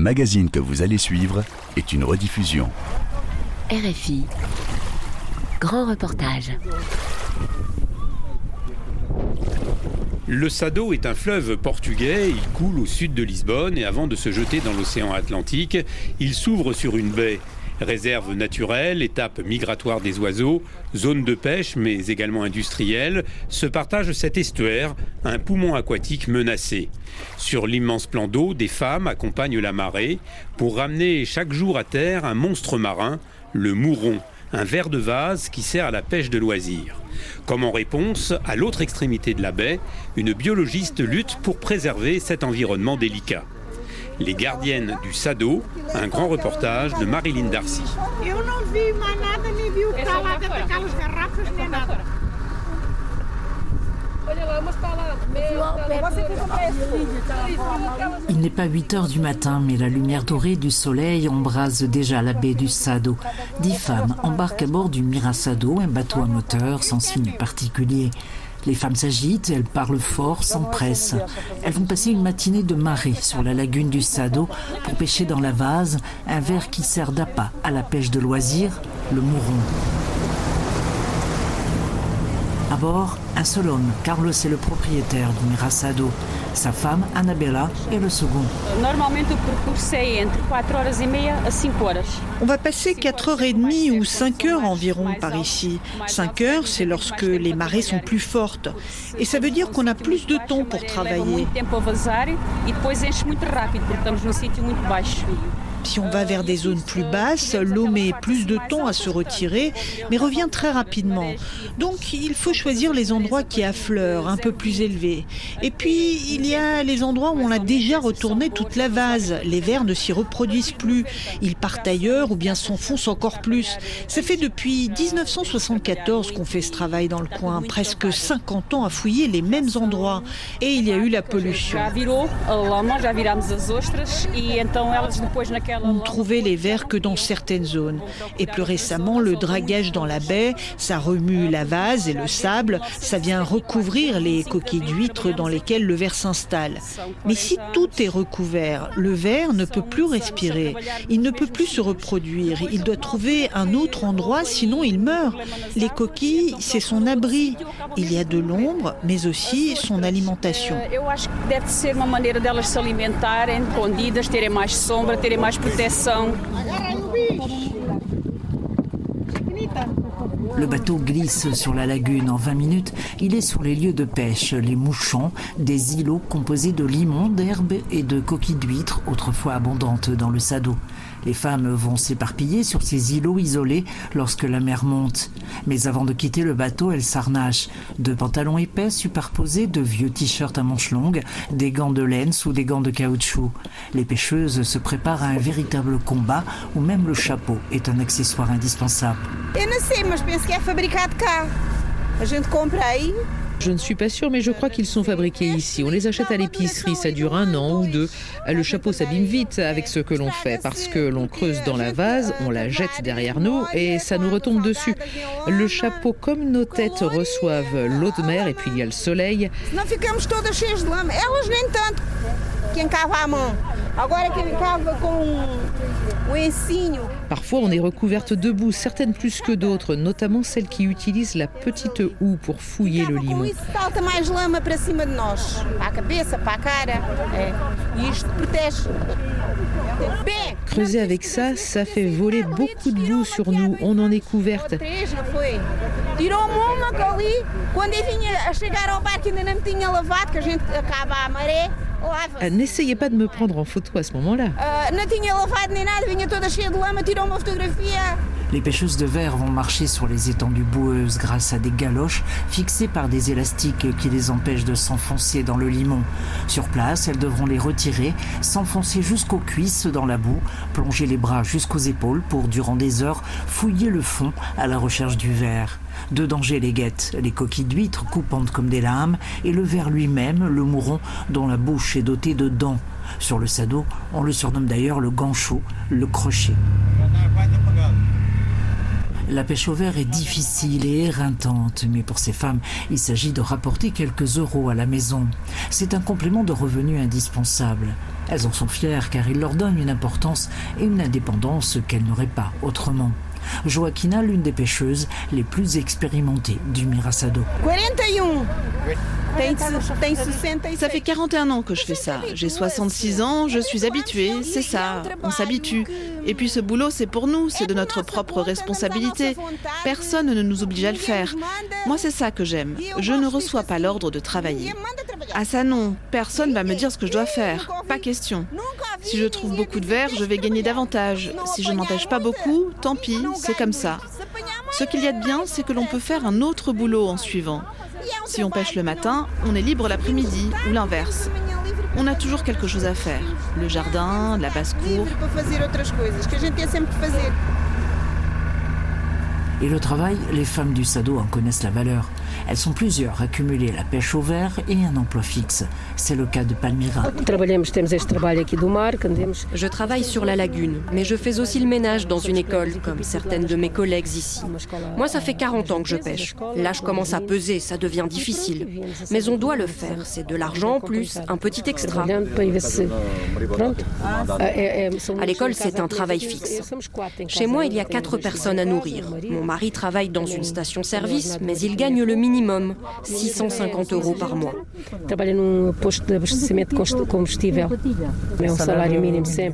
Le magazine que vous allez suivre est une rediffusion. RFI. Grand reportage. Le Sado est un fleuve portugais, il coule au sud de Lisbonne et avant de se jeter dans l'océan Atlantique, il s'ouvre sur une baie. Réserve naturelle, étape migratoire des oiseaux, zone de pêche mais également industrielle, se partage cet estuaire, un poumon aquatique menacé. Sur l'immense plan d'eau, des femmes accompagnent la marée pour ramener chaque jour à terre un monstre marin, le mouron, un ver de vase qui sert à la pêche de loisirs. Comme en réponse, à l'autre extrémité de la baie, une biologiste lutte pour préserver cet environnement délicat. Les gardiennes du Sado, un grand reportage de Marilyn Darcy. Il n'est pas 8 heures du matin, mais la lumière dorée du soleil embrase déjà la baie du Sado. Dix femmes embarquent à bord du Mirasado, un bateau à moteur sans signe particulier. Les femmes s'agitent, elles parlent fort, s'empressent. Elles vont passer une matinée de marée sur la lagune du Sado pour pêcher dans la vase un verre qui sert d'appât à la pêche de loisir, le mouron. À bord, un seul homme, Carlos est le propriétaire du Mirasado. Sa femme, Annabella, est le second. On va passer 4h30 ou 5 heures environ par ici. 5 heures, c'est lorsque les marées sont plus fortes. Et ça veut dire qu'on a plus de temps pour travailler. Si on va vers des zones plus basses, l'eau met plus de temps à se retirer, mais revient très rapidement. Donc il faut choisir les endroits qui affleurent, un peu plus élevés. Et puis il y a les endroits où on a déjà retourné toute la vase. Les vers ne s'y reproduisent plus. Ils partent ailleurs ou bien s'enfoncent encore plus. Ça fait depuis 1974 qu'on fait ce travail dans le coin, presque 50 ans à fouiller les mêmes endroits. Et il y a eu la pollution. On ne trouvait les vers que dans certaines zones. Et plus récemment, le dragage dans la baie, ça remue la vase et le sable, ça vient recouvrir les coquilles d'huîtres dans lesquelles le ver s'installe. Mais si tout est recouvert, le ver ne peut plus respirer, il ne peut plus se reproduire, il doit trouver un autre endroit, sinon il meurt. Les coquilles, c'est son abri. Il y a de l'ombre, mais aussi son alimentation. Le bateau glisse sur la lagune. En 20 minutes, il est sur les lieux de pêche, les mouchons, des îlots composés de limons, d'herbes et de coquilles d'huîtres, autrefois abondantes dans le Sado. Les femmes vont s'éparpiller sur ces îlots isolés lorsque la mer monte. Mais avant de quitter le bateau, elles s'arnachent. De pantalons épais superposés, de vieux t-shirts à manches longues, des gants de laine sous des gants de caoutchouc. Les pêcheuses se préparent à un véritable combat où même le chapeau est un accessoire indispensable. Je ne suis pas sûre, mais je crois qu'ils sont fabriqués ici. On les achète à l'épicerie, ça dure un an ou deux. Le chapeau s'abîme vite avec ce que l'on fait, parce que l'on creuse dans la vase, on la jette derrière nous et ça nous retombe dessus. Le chapeau, comme nos têtes, reçoivent l'eau de mer et puis il y a le soleil. Parfois, on est recouverte de boue, certaines plus que d'autres, notamment celles qui utilisent la petite houe pour fouiller le limon. Creuser avec ça, ça fait voler beaucoup de boue sur nous. On en est couverte. N'essayez pas de me prendre en photo à ce moment-là. Les pêcheuses de verre vont marcher sur les étendues boueuses grâce à des galoches fixées par des élastiques qui les empêchent de s'enfoncer dans le limon. Sur place, elles devront les retirer, s'enfoncer jusqu'aux cuisses dans la boue, plonger les bras jusqu'aux épaules pour, durant des heures, fouiller le fond à la recherche du verre. Deux dangers les guettent, les coquilles d'huîtres coupantes comme des lames et le ver lui-même, le mouron, dont la bouche est dotée de dents. Sur le sado, on le surnomme d'ailleurs le ganchot, le crochet. La pêche au verre est difficile et éreintante, mais pour ces femmes, il s'agit de rapporter quelques euros à la maison. C'est un complément de revenu indispensable. Elles en sont fières car il leur donne une importance et une indépendance qu'elles n'auraient pas autrement. Joaquina, l'une des pêcheuses les plus expérimentées du Mirasado. Ça fait 41 ans que je fais ça. J'ai 66 ans, je suis habituée, c'est ça, on s'habitue. Et puis ce boulot, c'est pour nous, c'est de notre propre responsabilité. Personne ne nous oblige à le faire. Moi, c'est ça que j'aime. Je ne reçois pas l'ordre de travailler. Ah ça non, personne va me dire ce que je dois faire. Pas question. Si je trouve beaucoup de verre, je vais gagner davantage. Si je n'en pêche pas beaucoup, tant pis, c'est comme ça. Ce qu'il y a de bien, c'est que l'on peut faire un autre boulot en suivant. Si on pêche le matin, on est libre l'après-midi ou l'inverse. On a toujours quelque chose à faire. Le jardin, la basse-cour. Et le travail, les femmes du Sado en connaissent la valeur. Elles sont plusieurs à cumuler la pêche au verre et un emploi fixe. C'est le cas de Palmira. Je travaille sur la lagune, mais je fais aussi le ménage dans une école, comme certaines de mes collègues ici. Moi, ça fait 40 ans que je pêche. Là, je commence à peser, ça devient difficile. Mais on doit le faire, c'est de l'argent en plus, un petit extra. À l'école, c'est un travail fixe. Chez moi, il y a quatre personnes à nourrir. Mon mari travaille dans une station-service, mais il gagne le minimum, 650 euros par mois.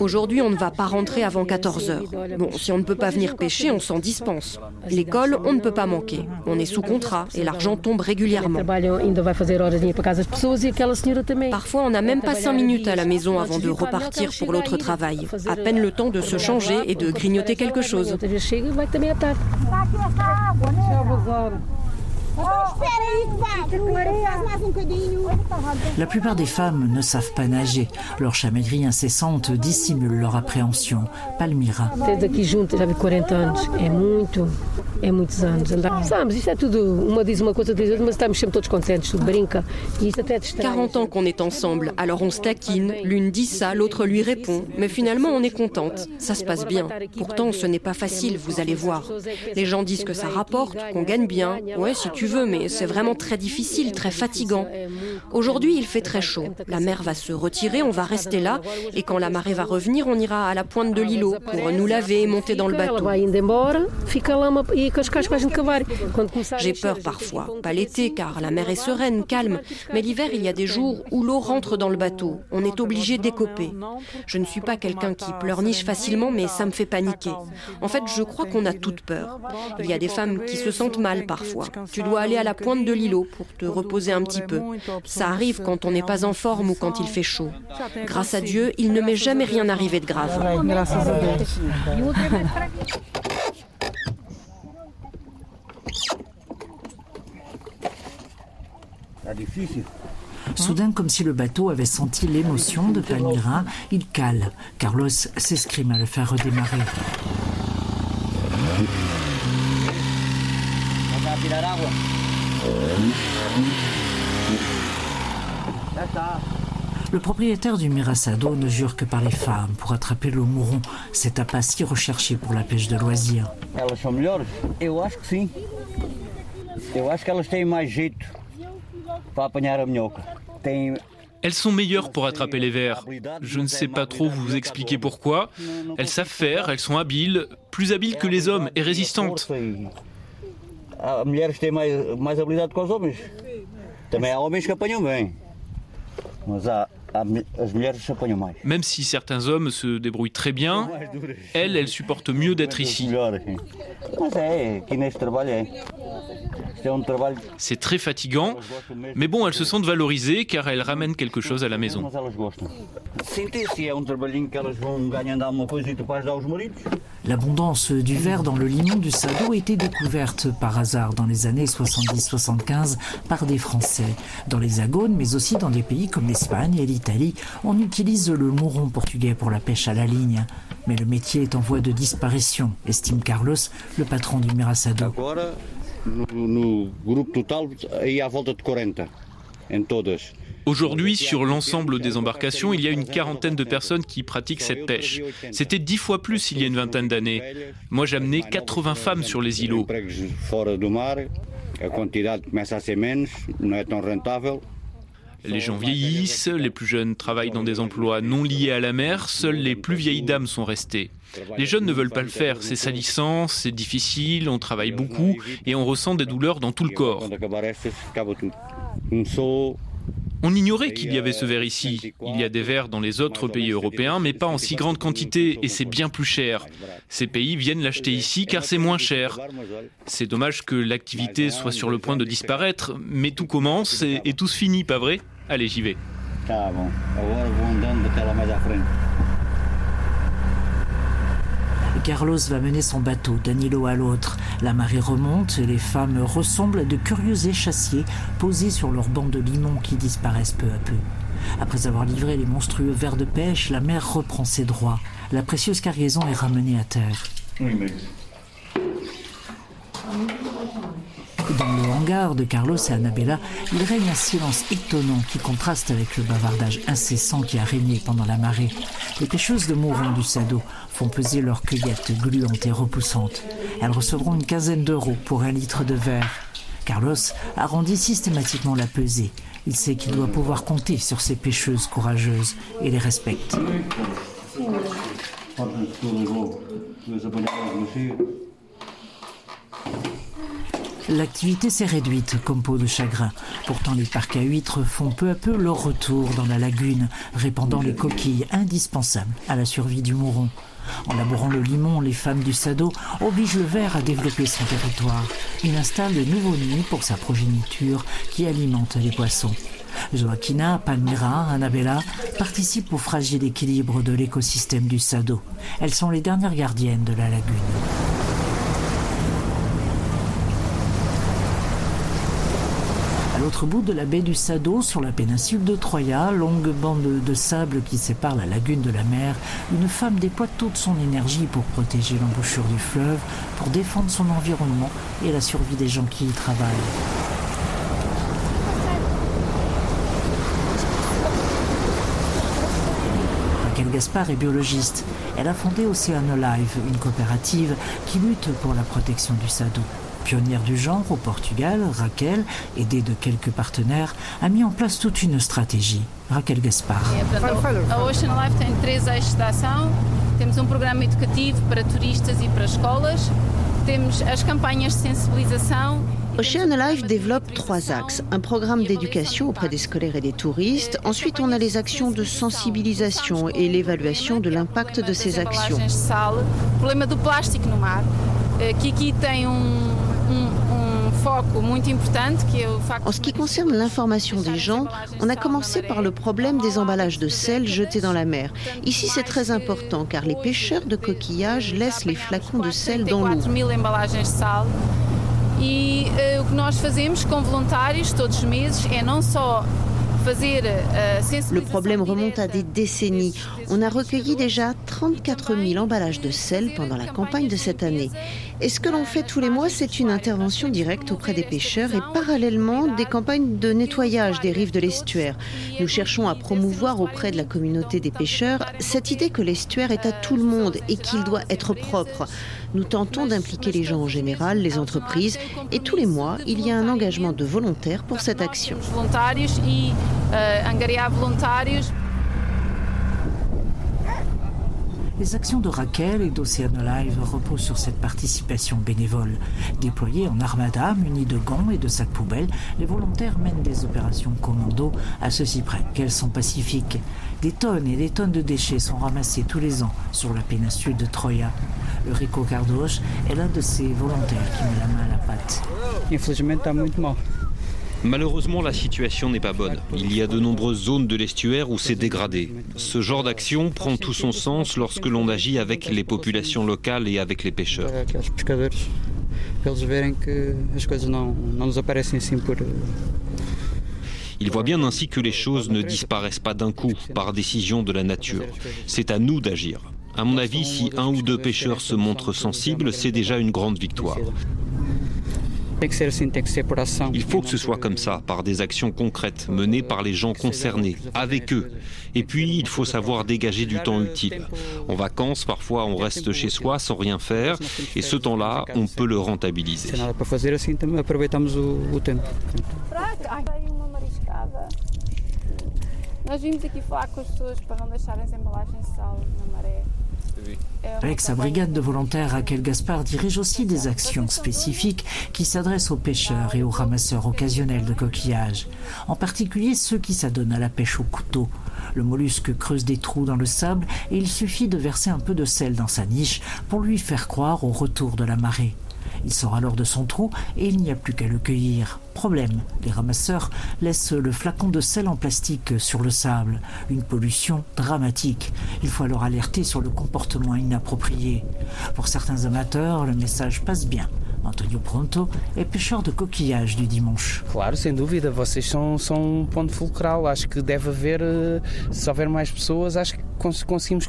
Aujourd'hui, on ne va pas rentrer avant 14 heures. Bon, si on ne peut pas venir pêcher, on s'en dispense. L'école, on ne peut pas manquer. On est sous contrat et l'argent tombe régulièrement. Parfois, on n'a même pas 5 minutes à la maison avant de repartir pour l'autre travail. À peine le temps de se changer et de grignoter quelque chose. La plupart des femmes ne savent pas nager. Leur chamaillerie incessante dissimule leur appréhension. Palmira. 40 ans. Qu'on est ensemble, alors on se taquine, l'une dit ça, l'autre lui répond, mais finalement on est contente, ça se passe bien. Pourtant ce n'est pas facile, vous allez voir. Les gens disent que ça rapporte, qu'on gagne bien, ouais si tu veux, mais c'est vraiment très difficile, très fatigant. Aujourd'hui il fait très chaud, la mer va se retirer, on va rester là, et quand la marée va revenir, on ira à la pointe de l'îlot pour nous laver et monter dans le bateau. J'ai peur parfois, pas l'été car la mer est sereine, calme, mais l'hiver il y a des jours où l'eau rentre dans le bateau, on est obligé d'écoper. Je ne suis pas quelqu'un qui pleurniche facilement mais ça me fait paniquer. En fait je crois qu'on a toute peur. Il y a des femmes qui se sentent mal parfois. Tu dois aller à la pointe de l'îlot pour te reposer un petit peu. Ça arrive quand on n'est pas en forme ou quand il fait chaud. Grâce à Dieu, il ne m'est jamais rien arrivé de grave. Soudain, comme si le bateau avait senti l'émotion de Palmyra, il cale. Carlos s'escrime à le faire redémarrer. Le propriétaire du Mirasado ne jure que par les femmes pour attraper le mouron, cet appât si recherché pour la pêche de loisirs. Elas são melhores? Eu acho que sim. Eu acho que elas têm mais jeito para apanhar a minhoca. Têm Elles sont meilleures pour attraper les vers. Je ne sais pas trop vous expliquer pourquoi. Elles savent faire, elles sont habiles, plus habiles que les hommes et résistantes. Há mulheres que têm mais, mais habilidade que os homens. Também há homens que apanham bem. Mas há, apanham mais. Même si certains hommes se débrouillent très bien, elles, elles supportent mieux d'être ici. um trabalho. C'est très fatigant, mais bon, elles se sentent valorisées car elles ramènent quelque chose à la maison. L'abondance du verre dans le limon du Sado était découverte par hasard dans les années 70-75 par des Français. Dans l'Hexagone, mais aussi dans des pays comme l'Espagne et l'Italie, on utilise le mouron portugais pour la pêche à la ligne. Mais le métier est en voie de disparition, estime Carlos, le patron du Mirasado. Agora, no, no grupo total, aí à volta de 40. Em todas. Aujourd'hui, sur l'ensemble des embarcations, il y a une quarantaine de personnes qui pratiquent cette pêche. C'était dix fois plus il y a une vingtaine d'années. Moi, j'amenais 80 femmes sur les îlots. Les gens vieillissent, les plus jeunes travaillent dans des emplois non liés à la mer, seules les plus vieilles dames sont restées. Les jeunes ne veulent pas le faire, c'est salissant, c'est difficile, on travaille beaucoup et on ressent des douleurs dans tout le corps. On ignorait qu'il y avait ce verre ici. Il y a des verres dans les autres pays européens, mais pas en si grande quantité, et c'est bien plus cher. Ces pays viennent l'acheter ici car c'est moins cher. C'est dommage que l'activité soit sur le point de disparaître, mais tout commence et, tout se finit, pas vrai? Allez, j'y vais. Carlos va mener son bateau d'un îlot à l'autre. La marée remonte et les femmes ressemblent à de curieux échassiers posés sur leurs bancs de limon qui disparaissent peu à peu. Après avoir livré les monstrueux vers de pêche, la mer reprend ses droits. La précieuse cargaison est ramenée à terre. Dans le hangar de Carlos et Annabella, il règne un silence étonnant qui contraste avec le bavardage incessant qui a régné pendant la marée. Les pêcheuses de Mouron du Sado font peser leurs cueillettes gluantes et repoussantes. Elles recevront une quinzaine d'euros pour un litre de verre. Carlos arrondit systématiquement la pesée. Il sait qu'il doit pouvoir compter sur ces pêcheuses courageuses et les respecte. L'activité s'est réduite comme peau de chagrin. Pourtant, les parcs à huîtres font peu à peu leur retour dans la lagune, répandant les coquilles indispensables à la survie du mouron. En labourant le limon, les femmes du Sado obligent le ver à développer son territoire. Il installe de nouveaux nids pour sa progéniture qui alimente les poissons. Joaquina, Palmira, Annabella participent au fragile équilibre de l'écosystème du Sado. Elles sont les dernières gardiennes de la lagune. L'autre bout de la baie du Sado, sur la péninsule de Troya, longue bande de sable qui sépare la lagune de la mer, une femme déploie toute son énergie pour protéger l'embouchure du fleuve, pour défendre son environnement et la survie des gens qui y travaillent. Raquel Gaspard est biologiste. Elle a fondé Oceano Live, une coopérative qui lutte pour la protection du Sado. Pionnière du genre au Portugal, Raquel, aidée de quelques partenaires, a mis en place toute une stratégie. Raquel Gaspar. A Ocean Life tem três eixos de ação. Temos um programa educativo para turistas e para escolas. Temos as campanhas de sensibilização Ocean Life développe trois axes. Un programme d'éducation auprès des scolaires et des touristes. Ensuite, on a les actions de sensibilisation et l'évaluation de l'impact de ces actions. En ce qui concerne l'information des gens, on a commencé par le problème des emballages de sel jetés dans la mer. Ici, c'est très important car les pêcheurs de coquillages laissent les flacons de sel dans l'eau. E uh, o que nós fazemos com voluntários todos os meses é não só le problème remonte à des décennies. On a recueilli déjà 34 000 emballages de sel pendant la campagne de cette année. Et ce que l'on fait tous les mois, c'est une intervention directe auprès des pêcheurs et parallèlement des campagnes de nettoyage des rives de l'estuaire. Nous cherchons à promouvoir auprès de la communauté des pêcheurs cette idée que l'estuaire est à tout le monde et qu'il doit être propre. Nous tentons d'impliquer les gens en général, les entreprises, et tous les mois, il y a un engagement de volontaires pour cette action. Les actions de Raquel et d'Océano Live reposent sur cette participation bénévole. Déployés en armada, munis de gants et de sacs poubelles, les volontaires mènent des opérations commando à ceci près qu'elles sont pacifiques. Des tonnes et des tonnes de déchets sont ramassés tous les ans sur la péninsule de Troya. Rico Cardoche est l'un de ces volontaires qui met la main à la pâte. Malheureusement, la situation n'est pas bonne. Il y a de nombreuses zones de l'estuaire où c'est dégradé. Ce genre d'action prend tout son sens lorsque l'on agit avec les populations locales et avec les pêcheurs. Ils voient bien ainsi que les choses ne disparaissent pas d'un coup par décision de la nature. C'est à nous d'agir. À mon avis, si un ou deux pêcheurs se montrent sensibles, c'est déjà une grande victoire. Il faut que ce soit comme ça, par des actions concrètes, menées par les gens concernés, avec eux. Et puis, il faut savoir dégager du temps utile. En vacances, parfois, on reste chez soi sans rien faire, et ce temps-là, on peut le rentabiliser. Avec sa brigade de volontaires, Raquel Gaspard dirige aussi des actions spécifiques qui s'adressent aux pêcheurs et aux ramasseurs occasionnels de coquillages, en particulier ceux qui s'adonnent à la pêche au couteau. Le mollusque creuse des trous dans le sable et il suffit de verser un peu de sel dans sa niche pour lui faire croire au retour de la marée. Il sort alors de son trou et il n'y a plus qu'à le cueillir. Problème, les ramasseurs laissent le flacon de sel en plastique sur le sable. Une pollution dramatique. Il faut alors alerter sur le comportement inapproprié. Pour certains amateurs, le message passe bien. Antonio Pronto est pêcheur de coquillages du dimanche. Claro, sem dúvida, vocês são, são um ponto fulcral. Acho que deve haver, eh, se houver mais pessoas, acho que conseguimos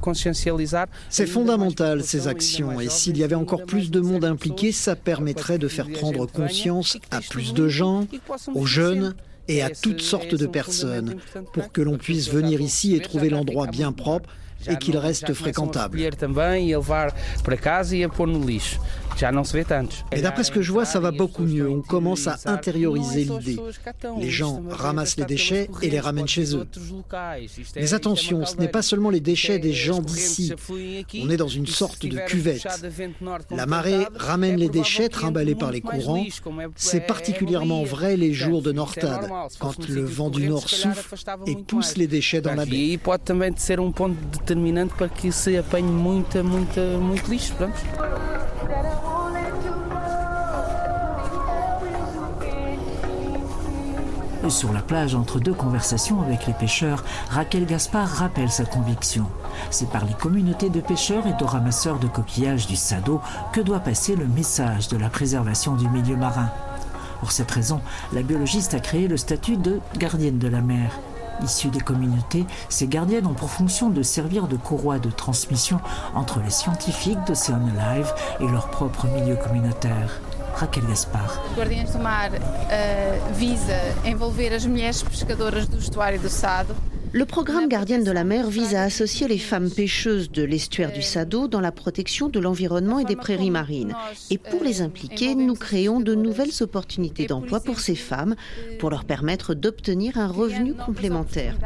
consciencializar. C'est fondamental ces actions et s'il y avait encore plus de monde impliqué, ça permettrait de faire prendre conscience à plus de gens, aux jeunes et à toutes sortes de personnes pour que l'on puisse venir ici et trouver l'endroit bien propre et qu'il reste fréquentable. Et d'après ce que je vois, ça va beaucoup mieux. On commence à intérioriser l'idée. Les gens ramassent les déchets et les ramènent chez eux. Mais attention, ce n'est pas seulement les déchets des gens d'ici. On est dans une sorte de cuvette. La marée ramène les déchets trimballés par les courants. C'est particulièrement vrai les jours de Nortade, quand le vent du nord souffle et pousse les déchets dans la baie. Sur la plage, entre deux conversations avec les pêcheurs, Raquel Gaspard rappelle sa conviction. C'est par les communautés de pêcheurs et de ramasseurs de coquillages du Sado que doit passer le message de la préservation du milieu marin. Pour cette raison, la biologiste a créé le statut de gardienne de la mer. Issue des communautés, ces gardiennes ont pour fonction de servir de courroie de transmission entre les scientifiques d'Ocean Alive et leur propre milieu communautaire. Raquel Gaspar. Do Mar uh, visa envolver as mulheres pescadoras do estuário do Sado. Le programme Gardienne de la mer vise à associer les femmes pêcheuses de l'estuaire du Sado dans la protection de l'environnement et des prairies marines. Et pour les impliquer, nous créons de nouvelles opportunités d'emploi pour ces femmes, pour leur permettre d'obtenir un revenu complémentaire.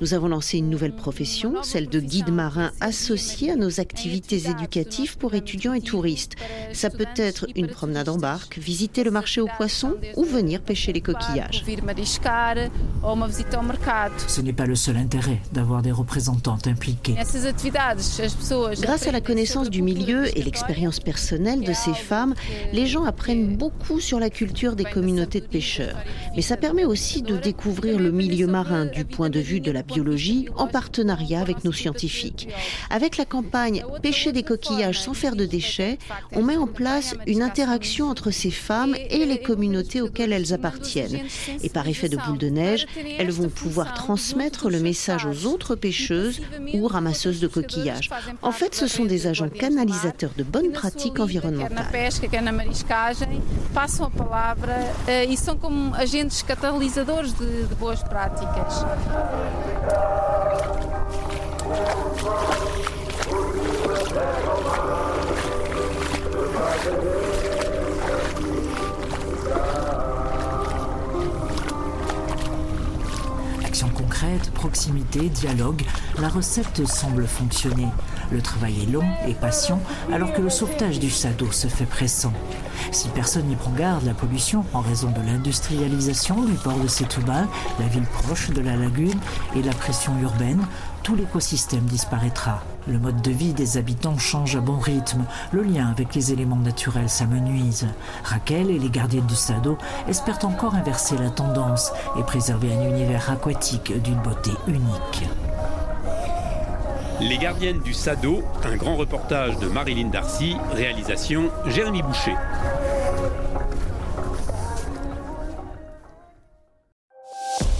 Nous avons lancé une nouvelle profession, celle de guide marin associé à nos activités éducatives pour étudiants et touristes. Ça peut être une promenade en barque, visiter le marché aux poissons ou venir pêcher les coquillages. Ce n'est pas le seul intérêt d'avoir des représentantes impliquées. Grâce à la connaissance du milieu et l'expérience personnelle de ces femmes, les gens apprennent beaucoup sur la culture des communautés de pêcheurs. Mais ça permet aussi de découvrir le milieu marin du point de vue de la biologie en partenariat avec nos scientifiques. Avec la campagne Pêcher des coquillages sans faire de déchets, on met en place une interaction entre ces femmes et les communautés auxquelles elles appartiennent. Et par effet de boule de neige, elles vont pouvoir transmettre le message aux autres pêcheuses ou ramasseuses de coquillages. En fait, ce sont des agents canalisateurs de bonnes pratiques environnementales. Passam a palavra e são como agentes catalisadores de, de boas práticas. Action concrète, proximité, dialogue, la recette semble fonctionner. Le travail est long et patient alors que le sauvetage du Sado se fait pressant. Si personne n'y prend garde, la pollution, en raison de l'industrialisation du port de Setúbal, la ville proche de la lagune et la pression urbaine, tout l'écosystème disparaîtra. Le mode de vie des habitants change à bon rythme, le lien avec les éléments naturels s'amenuise. Raquel et les gardiennes du Sado espèrent encore inverser la tendance et préserver un univers aquatique d'une beauté unique. Les gardiennes du Sado, un grand reportage de Marilyn Darcy, réalisation Jérémy Boucher.